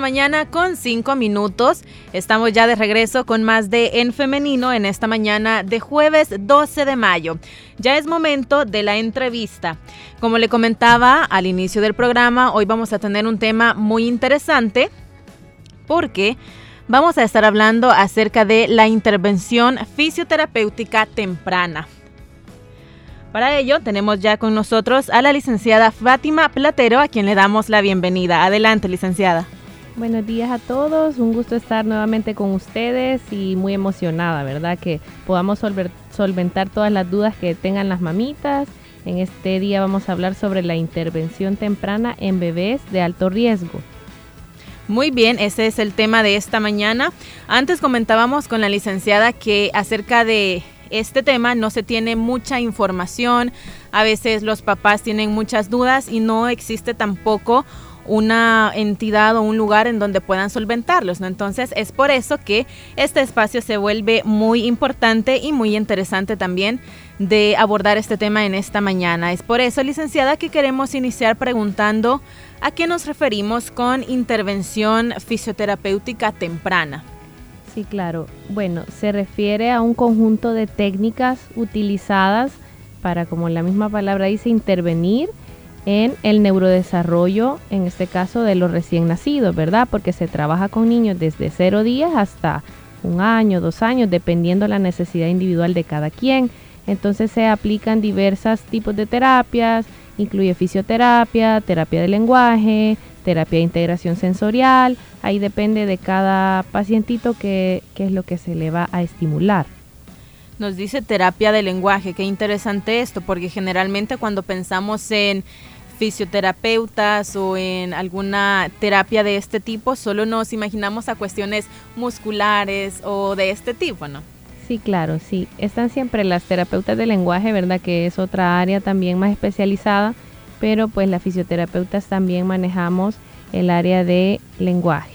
Mañana con 5 minutos. Estamos ya de regreso con más de En Femenino en esta mañana de jueves 12 de mayo. Ya es momento de la entrevista. Como le comentaba al inicio del programa, hoy vamos a tener un tema muy interesante porque vamos a estar hablando acerca de la intervención fisioterapéutica temprana. Para ello tenemos ya con nosotros a la licenciada Fátima Platero, a quien le damos la bienvenida. Adelante, licenciada. Buenos días a todos, un gusto estar nuevamente con ustedes y muy emocionada, ¿verdad? Que podamos solventar todas las dudas que tengan las mamitas. En este día vamos a hablar sobre la intervención temprana en bebés de alto riesgo. Muy bien, ese es el tema de esta mañana. Antes comentábamos con la licenciada que acerca de este tema no se tiene mucha información, a veces los papás tienen muchas dudas y no existe tampoco una entidad o un lugar en donde puedan solventarlos, ¿no? Entonces es por eso que este espacio se vuelve muy importante y muy interesante también de abordar este tema en esta mañana. Es por eso, licenciada, que queremos iniciar preguntando a qué nos referimos con intervención fisioterapéutica temprana. Sí, claro. Bueno, se refiere a un conjunto de técnicas utilizadas para, como la misma palabra dice, intervenir en el neurodesarrollo, en este caso de los recién nacidos, ¿verdad? Porque se trabaja con niños desde cero días hasta un año, dos años, dependiendo la necesidad individual de cada quien. Entonces se aplican diversos tipos de terapias, incluye fisioterapia, terapia de lenguaje, terapia de integración sensorial, ahí depende de cada pacientito qué, es lo que se le va a estimular. Nos dice terapia de lenguaje, qué interesante esto, porque generalmente cuando pensamos en fisioterapeutas o en alguna terapia de este tipo, solo nos imaginamos a cuestiones musculares o de este tipo, ¿no? Sí, claro, sí. Están siempre las terapeutas de lenguaje, ¿verdad? Que es otra área también más especializada pero pues las fisioterapeutas también manejamos el área de lenguaje.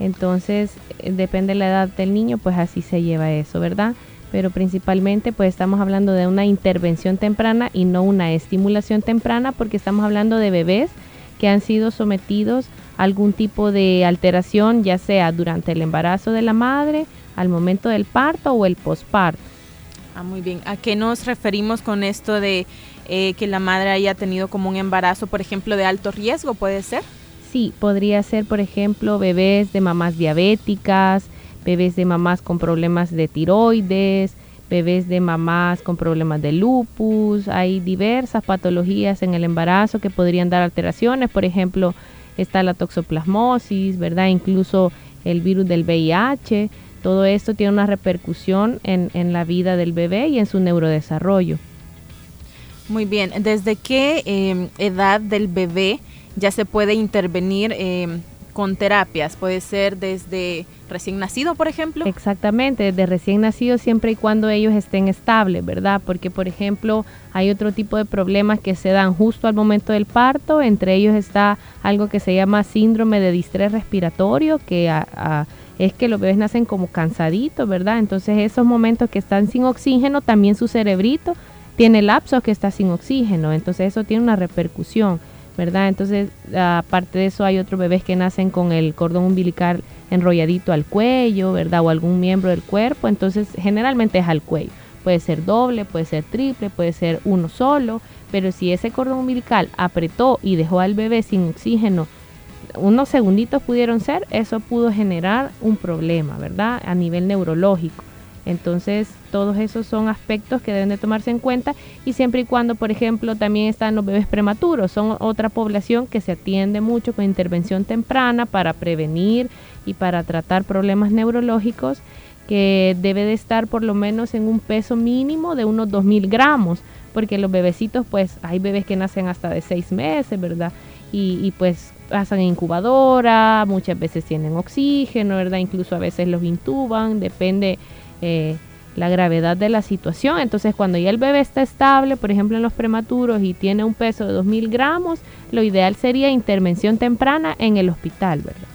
Entonces, eh, depende de la edad del niño, pues así se lleva eso, ¿verdad? Pero principalmente pues estamos hablando de una intervención temprana y no una estimulación temprana porque estamos hablando de bebés que han sido sometidos a algún tipo de alteración, ya sea durante el embarazo de la madre, al momento del parto o el posparto. Ah, muy bien. ¿A qué nos referimos con esto de eh, que la madre haya tenido como un embarazo, por ejemplo, de alto riesgo, ¿puede ser? Sí, podría ser, por ejemplo, bebés de mamás diabéticas, bebés de mamás con problemas de tiroides, bebés de mamás con problemas de lupus. Hay diversas patologías en el embarazo que podrían dar alteraciones. Por ejemplo, está la toxoplasmosis, ¿verdad? Incluso el virus del VIH. Todo esto tiene una repercusión en, en la vida del bebé y en su neurodesarrollo. Muy bien, ¿desde qué em, edad del bebé ya se puede intervenir em, con terapias? ¿Puede ser desde recién nacido, por ejemplo? Exactamente, desde recién nacido siempre y cuando ellos estén estables, ¿verdad? Porque, por ejemplo, hay otro tipo de problemas que se dan justo al momento del parto, entre ellos está algo que se llama síndrome de distrés respiratorio, que es que los bebés nacen como cansaditos, ¿verdad? Entonces esos momentos que están sin oxígeno, también su cerebrito tiene lapsos que está sin oxígeno, entonces eso tiene una repercusión, ¿verdad? Entonces, aparte de eso, hay otros bebés que nacen con el cordón umbilical enrolladito al cuello, ¿verdad? O algún miembro del cuerpo, entonces generalmente es al cuello. Puede ser doble, puede ser triple, puede ser uno solo, pero si ese cordón umbilical apretó y dejó al bebé sin oxígeno, unos segunditos pudieron ser, eso pudo generar un problema, ¿verdad? A nivel neurológico. Entonces, todos esos son aspectos que deben de tomarse en cuenta y siempre y cuando, por ejemplo, también están los bebés prematuros, son otra población que se atiende mucho con intervención temprana para prevenir y para tratar problemas neurológicos que debe de estar por lo menos en un peso mínimo de unos 2.000 gramos, porque los bebecitos, pues hay bebés que nacen hasta de 6 meses, ¿verdad? Y, y pues pasan en incubadora, muchas veces tienen oxígeno, ¿verdad? Incluso a veces los intuban, depende eh, la gravedad de la situación. Entonces, cuando ya el bebé está estable, por ejemplo en los prematuros y tiene un peso de 2.000 gramos, lo ideal sería intervención temprana en el hospital, ¿verdad?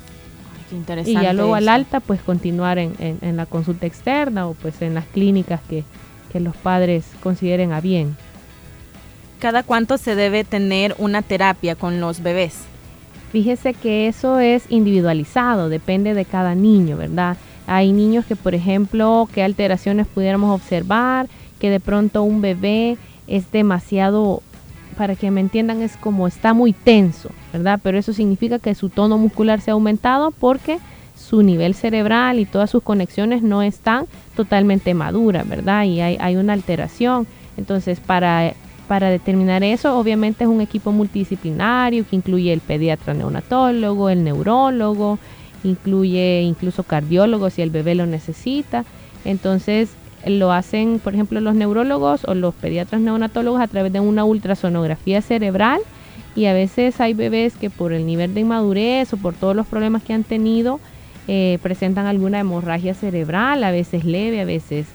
y ya luego al alta, pues continuar en, en, la consulta externa o pues en las clínicas que, que los padres consideren a bien. ¿Cada cuánto se debe tener una terapia con los bebés? Fíjese que eso es individualizado, depende de cada niño, ¿verdad? Hay niños que, por ejemplo, qué alteraciones pudiéramos observar, que de pronto un bebé es demasiado para que me entiendan, es como está muy tenso, ¿verdad? Pero eso significa que su tono muscular se ha aumentado porque su nivel cerebral y todas sus conexiones no están totalmente maduras, ¿verdad? Y hay, hay una alteración. Entonces, para, para determinar eso, obviamente es un equipo multidisciplinario que incluye el pediatra neonatólogo, el neurólogo, incluye incluso cardiólogos si el bebé lo necesita. Entonces, lo hacen, por ejemplo, los neurólogos o los pediatras neonatólogos a través de una ultrasonografía cerebral y a veces hay bebés que por el nivel de inmadurez o por todos los problemas que han tenido eh, presentan alguna hemorragia cerebral, a veces leve, a veces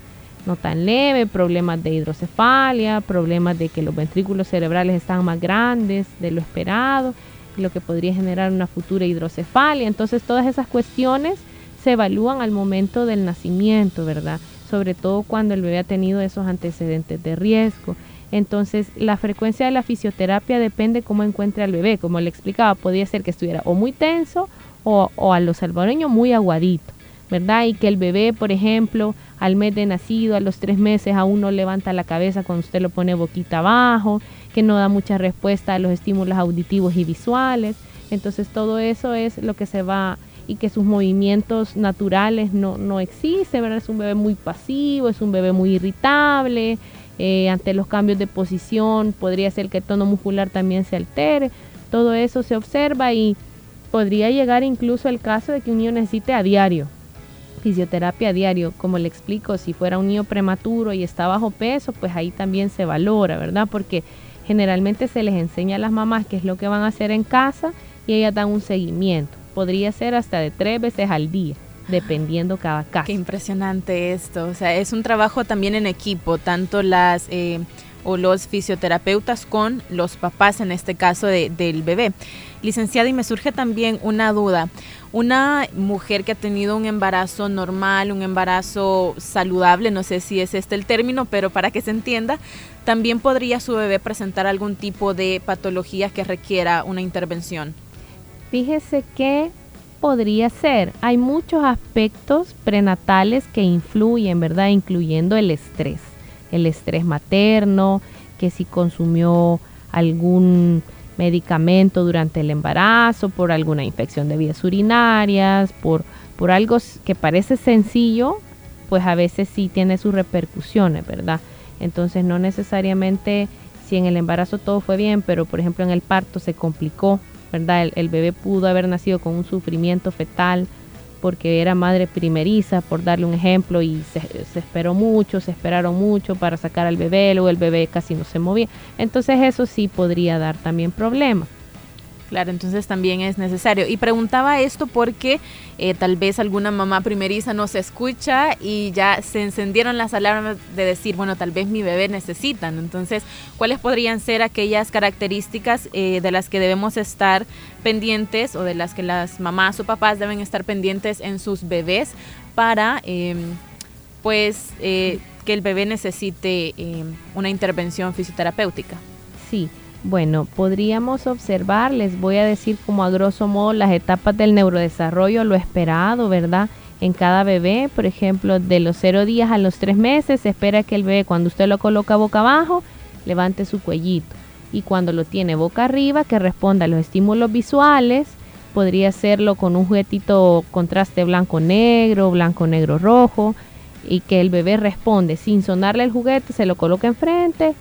no tan leve, problemas de hidrocefalia, problemas de que los ventrículos cerebrales están más grandes de lo esperado, lo que podría generar una futura hidrocefalia. Entonces todas esas cuestiones se evalúan al momento del nacimiento, ¿verdad? sobre todo cuando el bebé ha tenido esos antecedentes de riesgo. Entonces, la frecuencia de la fisioterapia depende cómo encuentre al bebé. Como le explicaba, podría ser que estuviera o muy tenso o, a los salvadoreños muy aguadito, ¿verdad? Y que el bebé, por ejemplo, al mes de nacido, a los tres meses, aún no levanta la cabeza cuando usted lo pone boquita abajo, que no da mucha respuesta a los estímulos auditivos y visuales. Entonces, todo eso es lo que se va y que sus movimientos naturales no, no existen, ¿verdad? Es un bebé muy pasivo, es un bebé muy irritable, eh, ante los cambios de posición podría ser que el tono muscular también se altere, todo eso se observa y podría llegar incluso el caso de que un niño necesite a diario fisioterapia a diario, como le explico, si fuera un niño prematuro y está bajo peso, pues ahí también se valora, ¿verdad? Porque generalmente se les enseña a las mamás qué es lo que van a hacer en casa y ellas dan un seguimiento podría ser hasta de tres veces al día dependiendo cada caso. Qué impresionante esto. O sea, es un trabajo también en equipo, tanto las eh, o los fisioterapeutas con los papás, en este caso del bebé. Licenciada, y me surge también una duda. Una mujer que ha tenido un embarazo normal, un embarazo saludable, no sé si es este el término, pero para que se entienda, también podría su bebé presentar algún tipo de patología que requiera una intervención. Fíjese que podría ser. Hay muchos aspectos prenatales que influyen, ¿verdad? Incluyendo el estrés. El estrés materno, que si consumió algún medicamento durante el embarazo, por alguna infección de vías urinarias, por, por algo que parece sencillo, pues a veces sí tiene sus repercusiones, ¿verdad? Entonces no necesariamente si en el embarazo todo fue bien, pero por ejemplo en el parto se complicó ¿verdad? El, bebé pudo haber nacido con un sufrimiento fetal porque era madre primeriza, por darle un ejemplo, y se, esperó mucho, se esperaron mucho para sacar al bebé, luego el bebé casi no se movía. Entonces eso sí podría dar también problemas. Claro, entonces también es necesario. Y preguntaba esto porque eh, tal vez alguna mamá primeriza no se escucha y ya se encendieron las alarmas de decir, bueno, tal vez mi bebé necesitan. Entonces, ¿cuáles podrían ser aquellas características eh, de las que debemos estar pendientes o de las que las mamás o papás deben estar pendientes en sus bebés para, em, pues, eh, que el bebé necesite em, una intervención fisioterapéutica? Sí. Bueno, podríamos observar, les voy a decir como a grosso modo las etapas del neurodesarrollo, lo esperado, ¿verdad? En cada bebé, por ejemplo, de los cero días a los tres meses, se espera que el bebé cuando usted lo coloca boca abajo, levante su cuellito. Y cuando lo tiene boca arriba, que responda a los estímulos visuales, podría hacerlo con un juguetito contraste blanco-negro, blanco-negro-rojo, y que el bebé responde sin sonarle el juguete, se lo coloca enfrente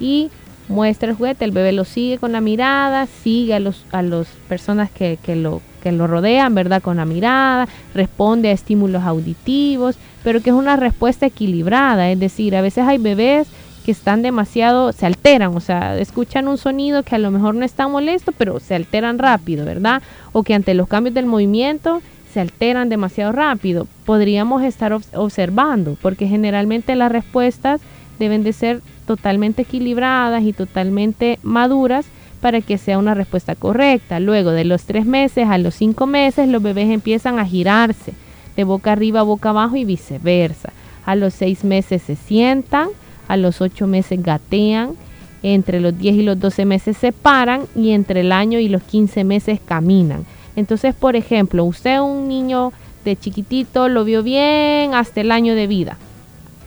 y muestra el juguete, el bebé lo sigue con la mirada, sigue a los a las personas que, que, lo, que lo rodean, ¿verdad? Con la mirada, responde a estímulos auditivos, pero que es una respuesta equilibrada, es decir, a veces hay bebés que están demasiado, se alteran, o sea, escuchan un sonido que a lo mejor no está molesto, pero se alteran rápido, ¿verdad? O que ante los cambios del movimiento se alteran demasiado rápido. Podríamos estar observando, porque generalmente las respuestas deben de ser totalmente equilibradas y totalmente maduras para que sea una respuesta correcta. Luego de los tres meses a los cinco meses los bebés empiezan a girarse de boca arriba a boca abajo y viceversa. A los seis meses se sientan, a los ocho meses gatean, entre los 10 y los 12 meses se paran y entre el año y los 15 meses caminan. Entonces, por ejemplo, usted un niño de chiquitito lo vio bien hasta el año de vida.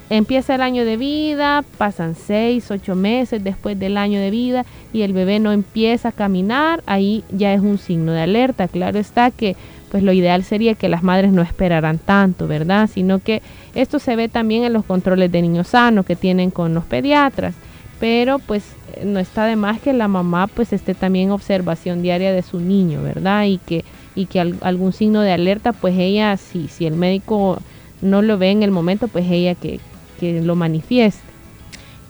Empieza el año de vida, pasan 6, 8 meses después del año de vida y el bebé no empieza a caminar, ahí ya es un signo de alerta. Claro está que pues lo ideal sería que las madres no esperaran tanto, ¿verdad? Sino que esto se ve también en los controles de niños sanos que tienen con los pediatras, pero pues no está de más que la mamá pues esté también en observación diaria de su niño, ¿verdad? Y que y que algún signo de alerta, pues ella, si, si el médico no lo ve en el momento, pues ella que, que lo manifieste.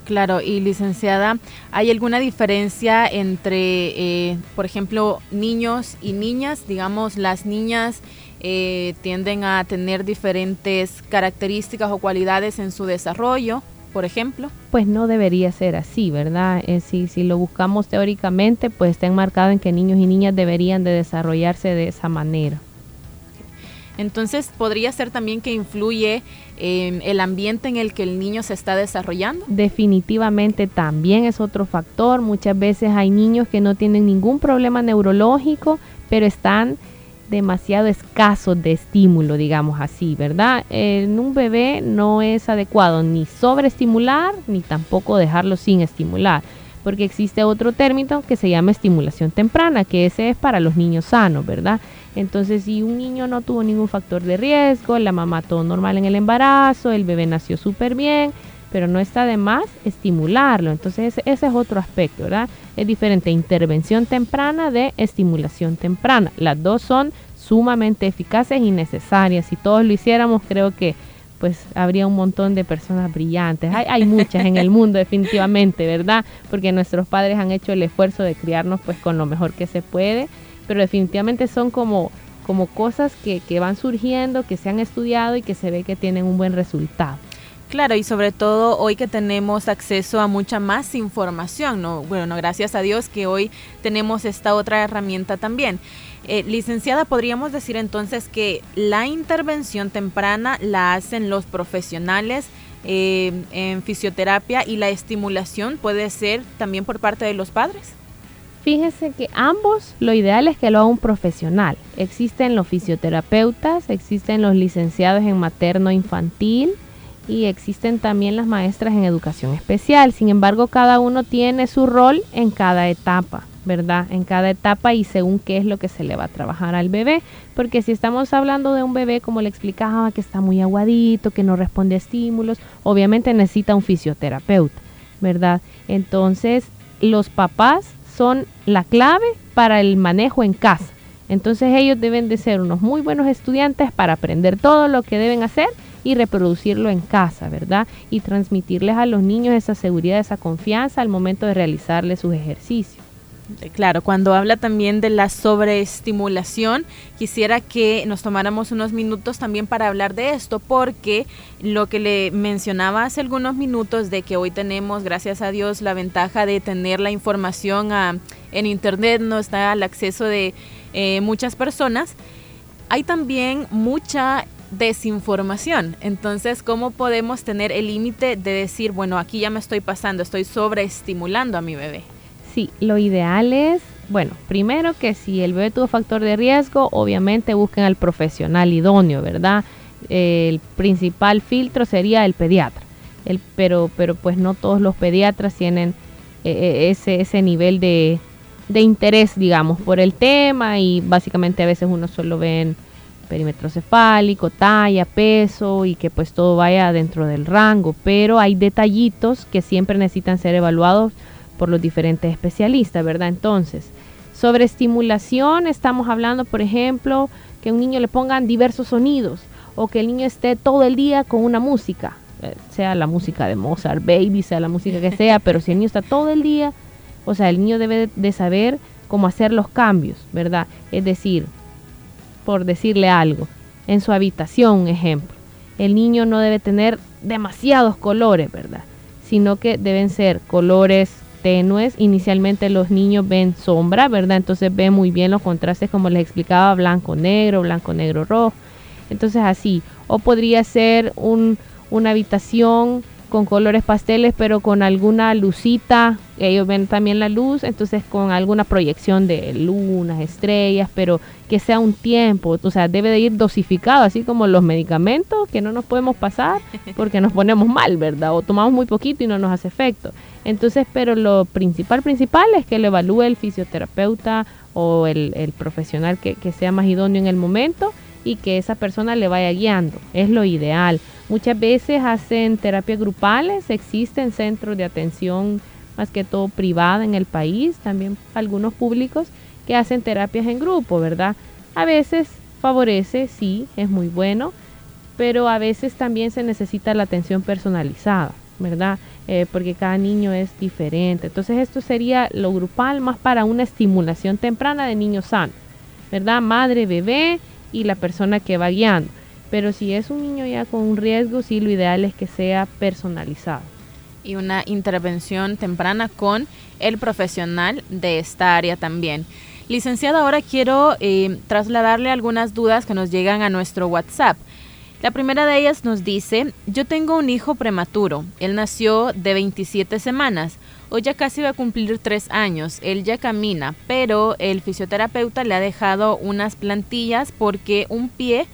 Claro, y licenciada, ¿hay alguna diferencia entre, eh, por ejemplo, niños y niñas? Digamos, las niñas eh, tienden a tener diferentes características o cualidades en su desarrollo, por ejemplo. Pues no debería ser así, ¿verdad? Eh, si, si lo buscamos teóricamente, pues está enmarcado en que niños y niñas deberían de desarrollarse de esa manera. Entonces, ¿podría ser también que influye en el ambiente en el que el niño se está desarrollando? Definitivamente también es otro factor. Muchas veces hay niños que no tienen ningún problema neurológico, pero están demasiado escasos de estímulo, digamos así, ¿verdad? En un bebé no es adecuado ni sobreestimular ni tampoco dejarlo sin estimular porque existe otro término que se llama estimulación temprana, que ese es para los niños sanos, ¿verdad? Entonces, si un niño no tuvo ningún factor de riesgo, la mamá todo normal en el embarazo, el bebé nació súper bien, pero no está de más estimularlo. Entonces, ese, es otro aspecto, ¿verdad? Es diferente intervención temprana de estimulación temprana. Las dos son sumamente eficaces y necesarias. Si todos lo hiciéramos, creo que pues habría un montón de personas brillantes. Hay, hay muchas en el mundo definitivamente, ¿verdad? Porque nuestros padres han hecho el esfuerzo de criarnos pues con lo mejor que se puede, pero definitivamente son como, como cosas que, que van surgiendo, que se han estudiado y que se ve que tienen un buen resultado. Claro, y sobre todo hoy que tenemos acceso a mucha más información, ¿no? Bueno, gracias a Dios que hoy tenemos esta otra herramienta también. Eh, licenciada, podríamos decir entonces que la intervención temprana la hacen los profesionales eh, en fisioterapia y la estimulación puede ser también por parte de los padres. Fíjese que ambos, lo ideal es que lo haga un profesional. Existen los fisioterapeutas, existen los licenciados en materno infantil y existen también las maestras en educación especial. Sin embargo, cada uno tiene su rol en cada etapa. ¿Verdad? En cada etapa y según qué es lo que se le va a trabajar al bebé. Porque si estamos hablando de un bebé, como le explicaba, que está muy aguadito, que no responde a estímulos, obviamente necesita un fisioterapeuta, ¿verdad? Entonces, los papás son la clave para el manejo en casa. Entonces ellos deben de ser unos muy buenos estudiantes para aprender todo lo que deben hacer y reproducirlo en casa, ¿verdad? Y transmitirles a los niños esa seguridad, esa confianza al momento de realizarles sus ejercicios. Eh, claro, cuando habla también de la sobreestimulación, quisiera que nos tomáramos unos minutos también para hablar de esto, porque lo que le mencionaba hace algunos minutos de que hoy tenemos, gracias a Dios, la ventaja de tener la información en Internet, no está al acceso de eh, muchas personas, hay también mucha desinformación. Entonces, ¿cómo podemos tener el límite de decir, bueno, aquí ya me estoy pasando, estoy sobreestimulando a mi bebé? Sí, lo ideal es, bueno, primero que si el bebé tuvo factor de riesgo, obviamente busquen al profesional idóneo, ¿verdad? el principal filtro sería el pediatra, el, pero, pero pues no todos los pediatras tienen eh, eh, ese, ese nivel de, de interés, digamos, por el tema y básicamente a veces uno solo ve en perímetro cefálico, talla, peso y que pues todo vaya dentro del rango, pero hay detallitos que siempre necesitan ser evaluados por los diferentes especialistas, ¿verdad? Entonces, Sobre estimulación estamos hablando, por ejemplo, que un niño le pongan diversos sonidos o que el niño esté todo el día con una música, eh, sea la música de Mozart, Baby, sea la música que sea, pero si el niño está todo el día, o sea, el niño debe de saber cómo hacer los cambios, ¿verdad? Es decir, por decirle algo, en su habitación, un ejemplo, el niño no debe tener demasiados colores, ¿verdad? Sino que deben ser colores tenues. Inicialmente los niños ven sombra, ¿verdad? Entonces ven muy bien los contrastes, como les explicaba, blanco-negro, blanco-negro-rojo. Entonces así. O podría ser un, una habitación con colores pasteles, pero con alguna lucita, ellos ven también la luz, entonces con alguna proyección de lunas, estrellas, pero que sea un tiempo, o sea, debe de ir dosificado, así como los medicamentos que no nos podemos pasar porque nos ponemos mal, ¿verdad? O tomamos muy poquito y no nos hace efecto. Entonces, pero lo principal, principal es que lo evalúe el fisioterapeuta o el, el profesional que, que sea más idóneo en el momento y que esa persona le vaya guiando. Es lo ideal. Muchas veces hacen terapias grupales, existen centros de atención más que todo privada en el país, también algunos públicos que hacen terapias en grupo, ¿verdad? A veces favorece, sí, es muy bueno, pero a veces también se necesita la atención personalizada, ¿verdad? Eh, porque cada niño es diferente. Entonces esto sería lo grupal más para una estimulación temprana de niños sanos, ¿verdad? Madre, bebé y la persona que va guiando. Pero si es un niño ya con un riesgo, sí, lo ideal es que sea personalizado. Y una intervención temprana con el profesional de esta área también. Licenciada, ahora quiero eh, trasladarle algunas dudas que nos llegan a nuestro WhatsApp. La primera de ellas nos dice, yo tengo un hijo prematuro, él nació de 27 semanas, hoy ya casi va a cumplir 3 años, él ya camina, pero el fisioterapeuta le ha dejado unas plantillas porque un pie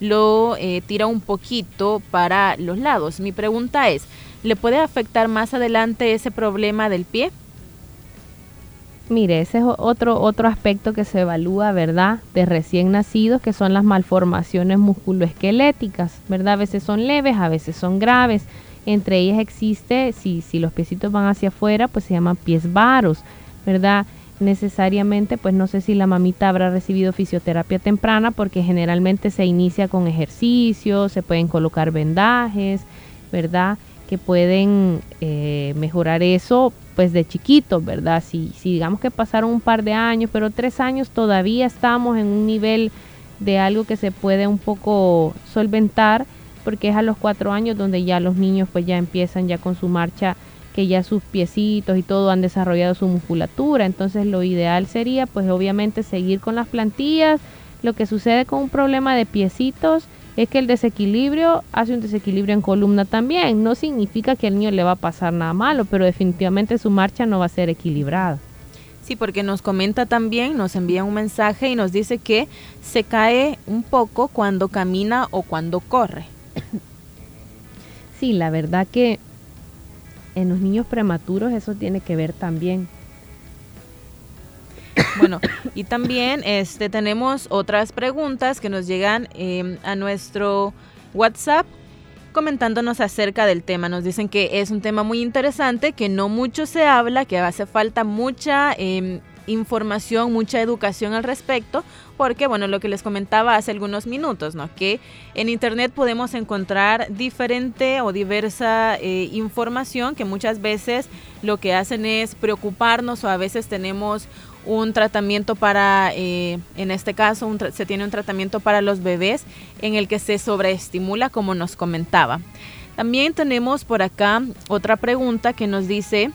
lo eh, tira un poquito para los lados. Mi pregunta es, ¿le puede afectar más adelante ese problema del pie? Mire, ese es otro, otro aspecto que se evalúa, ¿verdad? De recién nacidos, que son las malformaciones musculoesqueléticas, ¿verdad? A veces son leves, a veces son graves. Entre ellas existe, si, si los piecitos van hacia afuera, pues se llaman pies varos, ¿verdad? Necesariamente, pues no sé si la mamita habrá recibido fisioterapia temprana, porque generalmente se inicia con ejercicios, se pueden colocar vendajes, ¿verdad? Que pueden eh, mejorar eso pues de chiquitos, ¿verdad? Si, si digamos que pasaron un par de años, pero tres años todavía estamos en un nivel de algo que se puede un poco solventar, porque es a los cuatro años donde ya los niños pues ya empiezan ya con su marcha, que ya sus piecitos y todo han desarrollado su musculatura, entonces lo ideal sería pues obviamente seguir con las plantillas, lo que sucede con un problema de piecitos, es que el desequilibrio hace un desequilibrio en columna también. No significa que al niño le va a pasar nada malo, pero definitivamente su marcha no va a ser equilibrada. Sí, porque nos comenta también, nos envía un mensaje y nos dice que se cae un poco cuando camina o cuando corre. Sí, la verdad que en los niños prematuros eso tiene que ver también bueno, y también este, tenemos otras preguntas que nos llegan em, a nuestro WhatsApp comentándonos acerca del tema. Nos dicen que es un tema muy interesante, que no mucho se habla, que hace falta mucha em, información, mucha educación al respecto, porque bueno, lo que les comentaba hace algunos minutos, ¿no? Que en internet podemos encontrar diferente o diversa eh, información que muchas veces lo que hacen es preocuparnos o a veces tenemos un tratamiento para, eh, en este caso, se tiene un tratamiento para los bebés en el que se sobreestimula, como nos comentaba. También tenemos por acá otra pregunta que nos dice,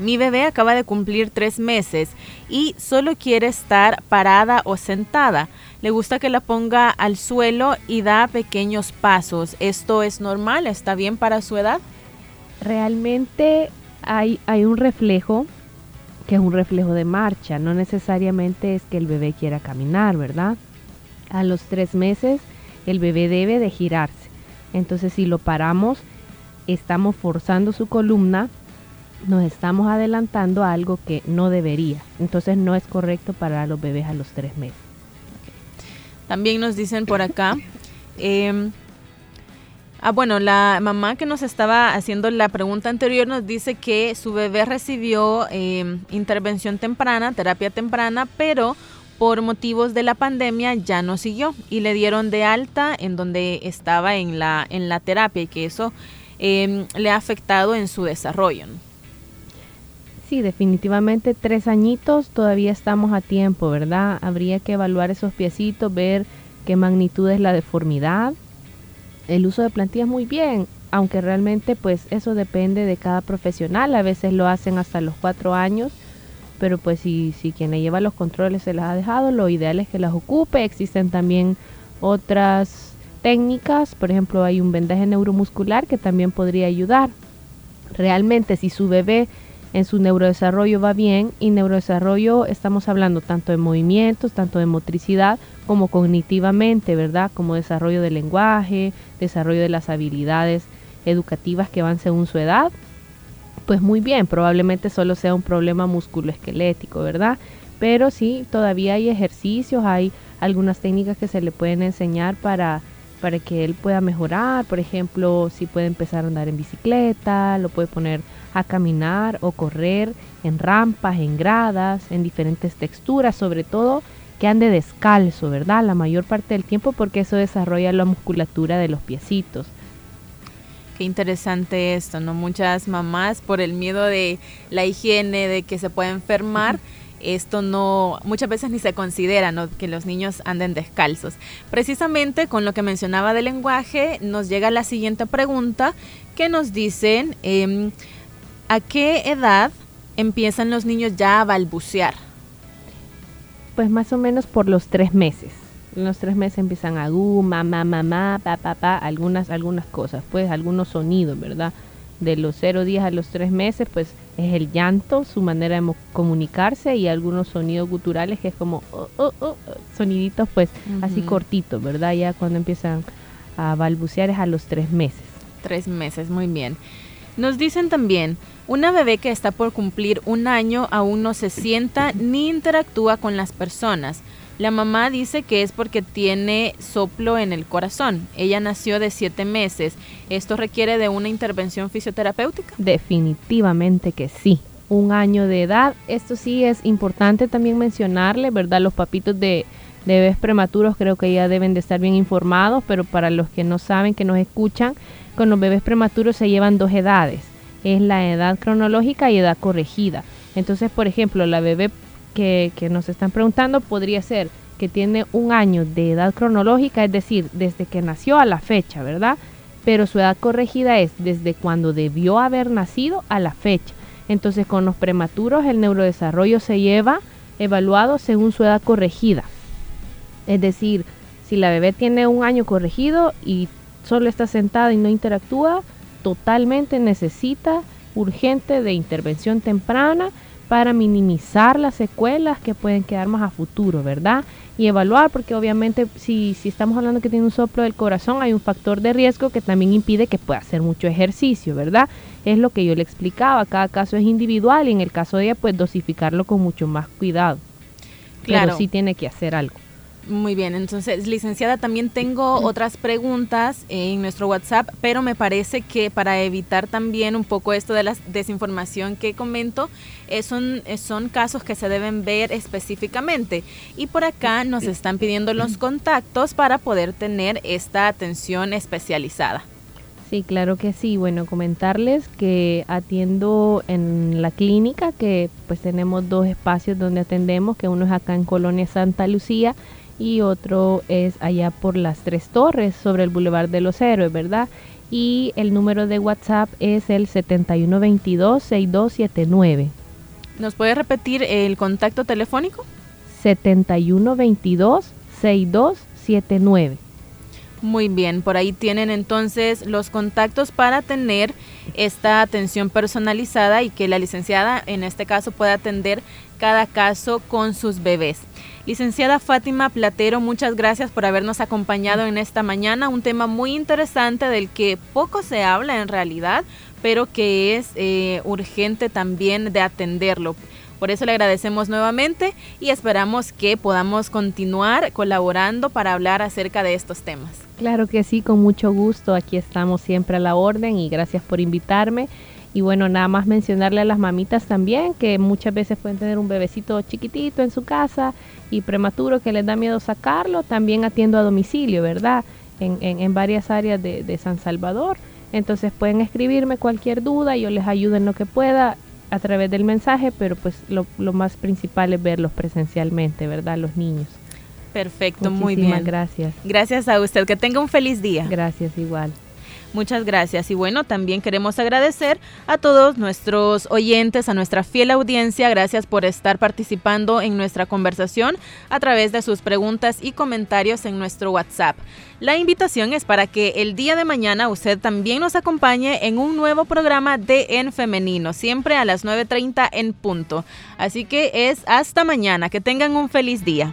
mi bebé acaba de cumplir tres meses y solo quiere estar parada o sentada. Le gusta que la ponga al suelo y da pequeños pasos. ¿Esto es normal? ¿Está bien para su edad? Realmente hay, hay un reflejo que es un reflejo de marcha, no necesariamente es que el bebé quiera caminar, ¿verdad? A los tres meses el bebé debe de girarse. Entonces si lo paramos, estamos forzando su columna, nos estamos adelantando a algo que no debería. Entonces no es correcto para los bebés a los tres meses. También nos dicen por acá, em, Ah, bueno, la mamá que nos estaba haciendo la pregunta anterior nos dice que su bebé recibió eh, intervención temprana, terapia temprana, pero por motivos de la pandemia ya no siguió y le dieron de alta en donde estaba en la, en la terapia y que eso em, le ha afectado en su desarrollo. Sí, definitivamente tres añitos todavía estamos a tiempo, ¿verdad? Habría que evaluar esos piecitos, ver qué magnitud es la deformidad, el uso de plantillas muy bien, aunque realmente pues eso depende de cada profesional, a veces lo hacen hasta los cuatro años, pero pues si, si quien le lleva los controles se las ha dejado, lo ideal es que las ocupe, existen también otras técnicas, por ejemplo hay un vendaje neuromuscular que también podría ayudar. Realmente si su bebé en su neurodesarrollo va bien y neurodesarrollo estamos hablando tanto de movimientos, tanto de motricidad como cognitivamente, ¿verdad? Como desarrollo del lenguaje, desarrollo de las habilidades educativas que van según su edad. Pues muy bien, probablemente solo sea un problema musculoesquelético, ¿verdad? Pero sí, todavía hay ejercicios, hay algunas técnicas que se le pueden enseñar para para que él pueda mejorar, por ejemplo, si puede empezar a andar en bicicleta, lo puede poner a caminar o correr en rampas, en gradas, en diferentes texturas, sobre todo que ande descalzo, ¿verdad? La mayor parte del tiempo porque eso desarrolla la musculatura de los piecitos. Qué interesante esto, ¿no? Muchas mamás por el miedo de la higiene, de que se pueda enfermar, esto no, muchas veces ni se considera que los niños anden descalzos. Precisamente con lo que mencionaba del lenguaje, nos llega la siguiente pregunta que nos dicen, em, ¿A qué edad empiezan los niños ya a balbucear? Pues más o menos por los tres meses. En los tres meses empiezan a gu, mamá, mamá, pa, pa, pa, algunas, algunas cosas, pues algunos sonidos, ¿verdad? De los cero días a los tres meses, pues es el llanto, su manera de comunicarse y algunos sonidos guturales que es como oh, oh, oh, soniditos pues así cortitos, ¿verdad? Ya cuando empiezan a balbucear es a los tres meses. Tres meses, muy bien. Nos dicen también, una bebé que está por cumplir un año aún no se sienta ni interactúa con las personas. La mamá dice que es porque tiene soplo en el corazón. Ella nació de siete meses. ¿Esto requiere de una intervención fisioterapéutica? Definitivamente que sí. Un año de edad. Esto sí es importante también mencionarle, ¿verdad? Los papitos de, de bebés prematuros creo que ya deben de estar bien informados, pero para los que no saben, que nos escuchan, con los bebés prematuros se llevan dos edades. Es la edad cronológica y edad corregida. Entonces, por ejemplo, la bebé que, nos están preguntando podría ser que tiene un año de edad cronológica, es decir, desde que nació a la fecha, ¿verdad? Pero su edad corregida es desde cuando debió haber nacido a la fecha. Entonces, con los prematuros el neurodesarrollo se lleva evaluado según su edad corregida. Es decir, si la bebé tiene un año corregido y solo está sentada y no interactúa, totalmente necesita urgente de intervención temprana para minimizar las secuelas que pueden quedar más a futuro, ¿verdad? Y evaluar, porque obviamente si, si estamos hablando que tiene un soplo del corazón, hay un factor de riesgo que también impide que pueda hacer mucho ejercicio, ¿verdad? Es lo que yo le explicaba, cada caso es individual y en el caso de ella, pues dosificarlo con mucho más cuidado. Claro. Pero sí tiene que hacer algo. Muy bien, entonces, licenciada, también tengo otras preguntas en nuestro WhatsApp, pero me parece que para evitar también un poco esto de la desinformación que comento, eh, son, eh, son casos que se deben ver específicamente. Y por acá nos están pidiendo los contactos para poder tener esta atención especializada. Sí, claro que sí. Bueno, comentarles que atiendo en la clínica, que pues tenemos dos espacios donde atendemos, que uno es acá en Colonia Santa Lucía y otro es allá por las Tres Torres, sobre el Boulevard de los Héroes, ¿verdad? Y el número de WhatsApp es el 7122-6279. ¿Nos puede repetir el contacto telefónico? 7122-6279. Muy bien, por ahí tienen entonces los contactos para tener esta atención personalizada y que la licenciada en este caso pueda atender cada caso con sus bebés. Licenciada Fátima Platero, muchas gracias por habernos acompañado en esta mañana. Un tema muy interesante del que poco se habla en realidad, pero que es eh, urgente también de atenderlo. Por eso le agradecemos nuevamente y esperamos que podamos continuar colaborando para hablar acerca de estos temas. Claro que sí, con mucho gusto. Aquí estamos siempre a la orden y gracias por invitarme. Y bueno, nada más mencionarle a las mamitas también que muchas veces pueden tener un bebecito chiquitito en su casa y prematuro que les da miedo sacarlo. También atiendo a domicilio, ¿verdad? En, en, varias áreas de, de, San Salvador. Entonces pueden escribirme cualquier duda, yo les ayudo en lo que pueda a través del mensaje, pero pues lo, lo más principal es verlos presencialmente, ¿verdad? Los niños. Perfecto, muy bien. gracias. Gracias a usted, que tenga un feliz día. Gracias, igual. Muchas gracias. Y bueno, también queremos agradecer a todos nuestros oyentes, a nuestra fiel audiencia. Gracias por estar participando en nuestra conversación a través de sus preguntas y comentarios en nuestro WhatsApp. La invitación es para que el día de mañana usted también nos acompañe en un nuevo programa de En Femenino, siempre a las 9.30 en punto. Así que es hasta mañana. Que tengan un feliz día.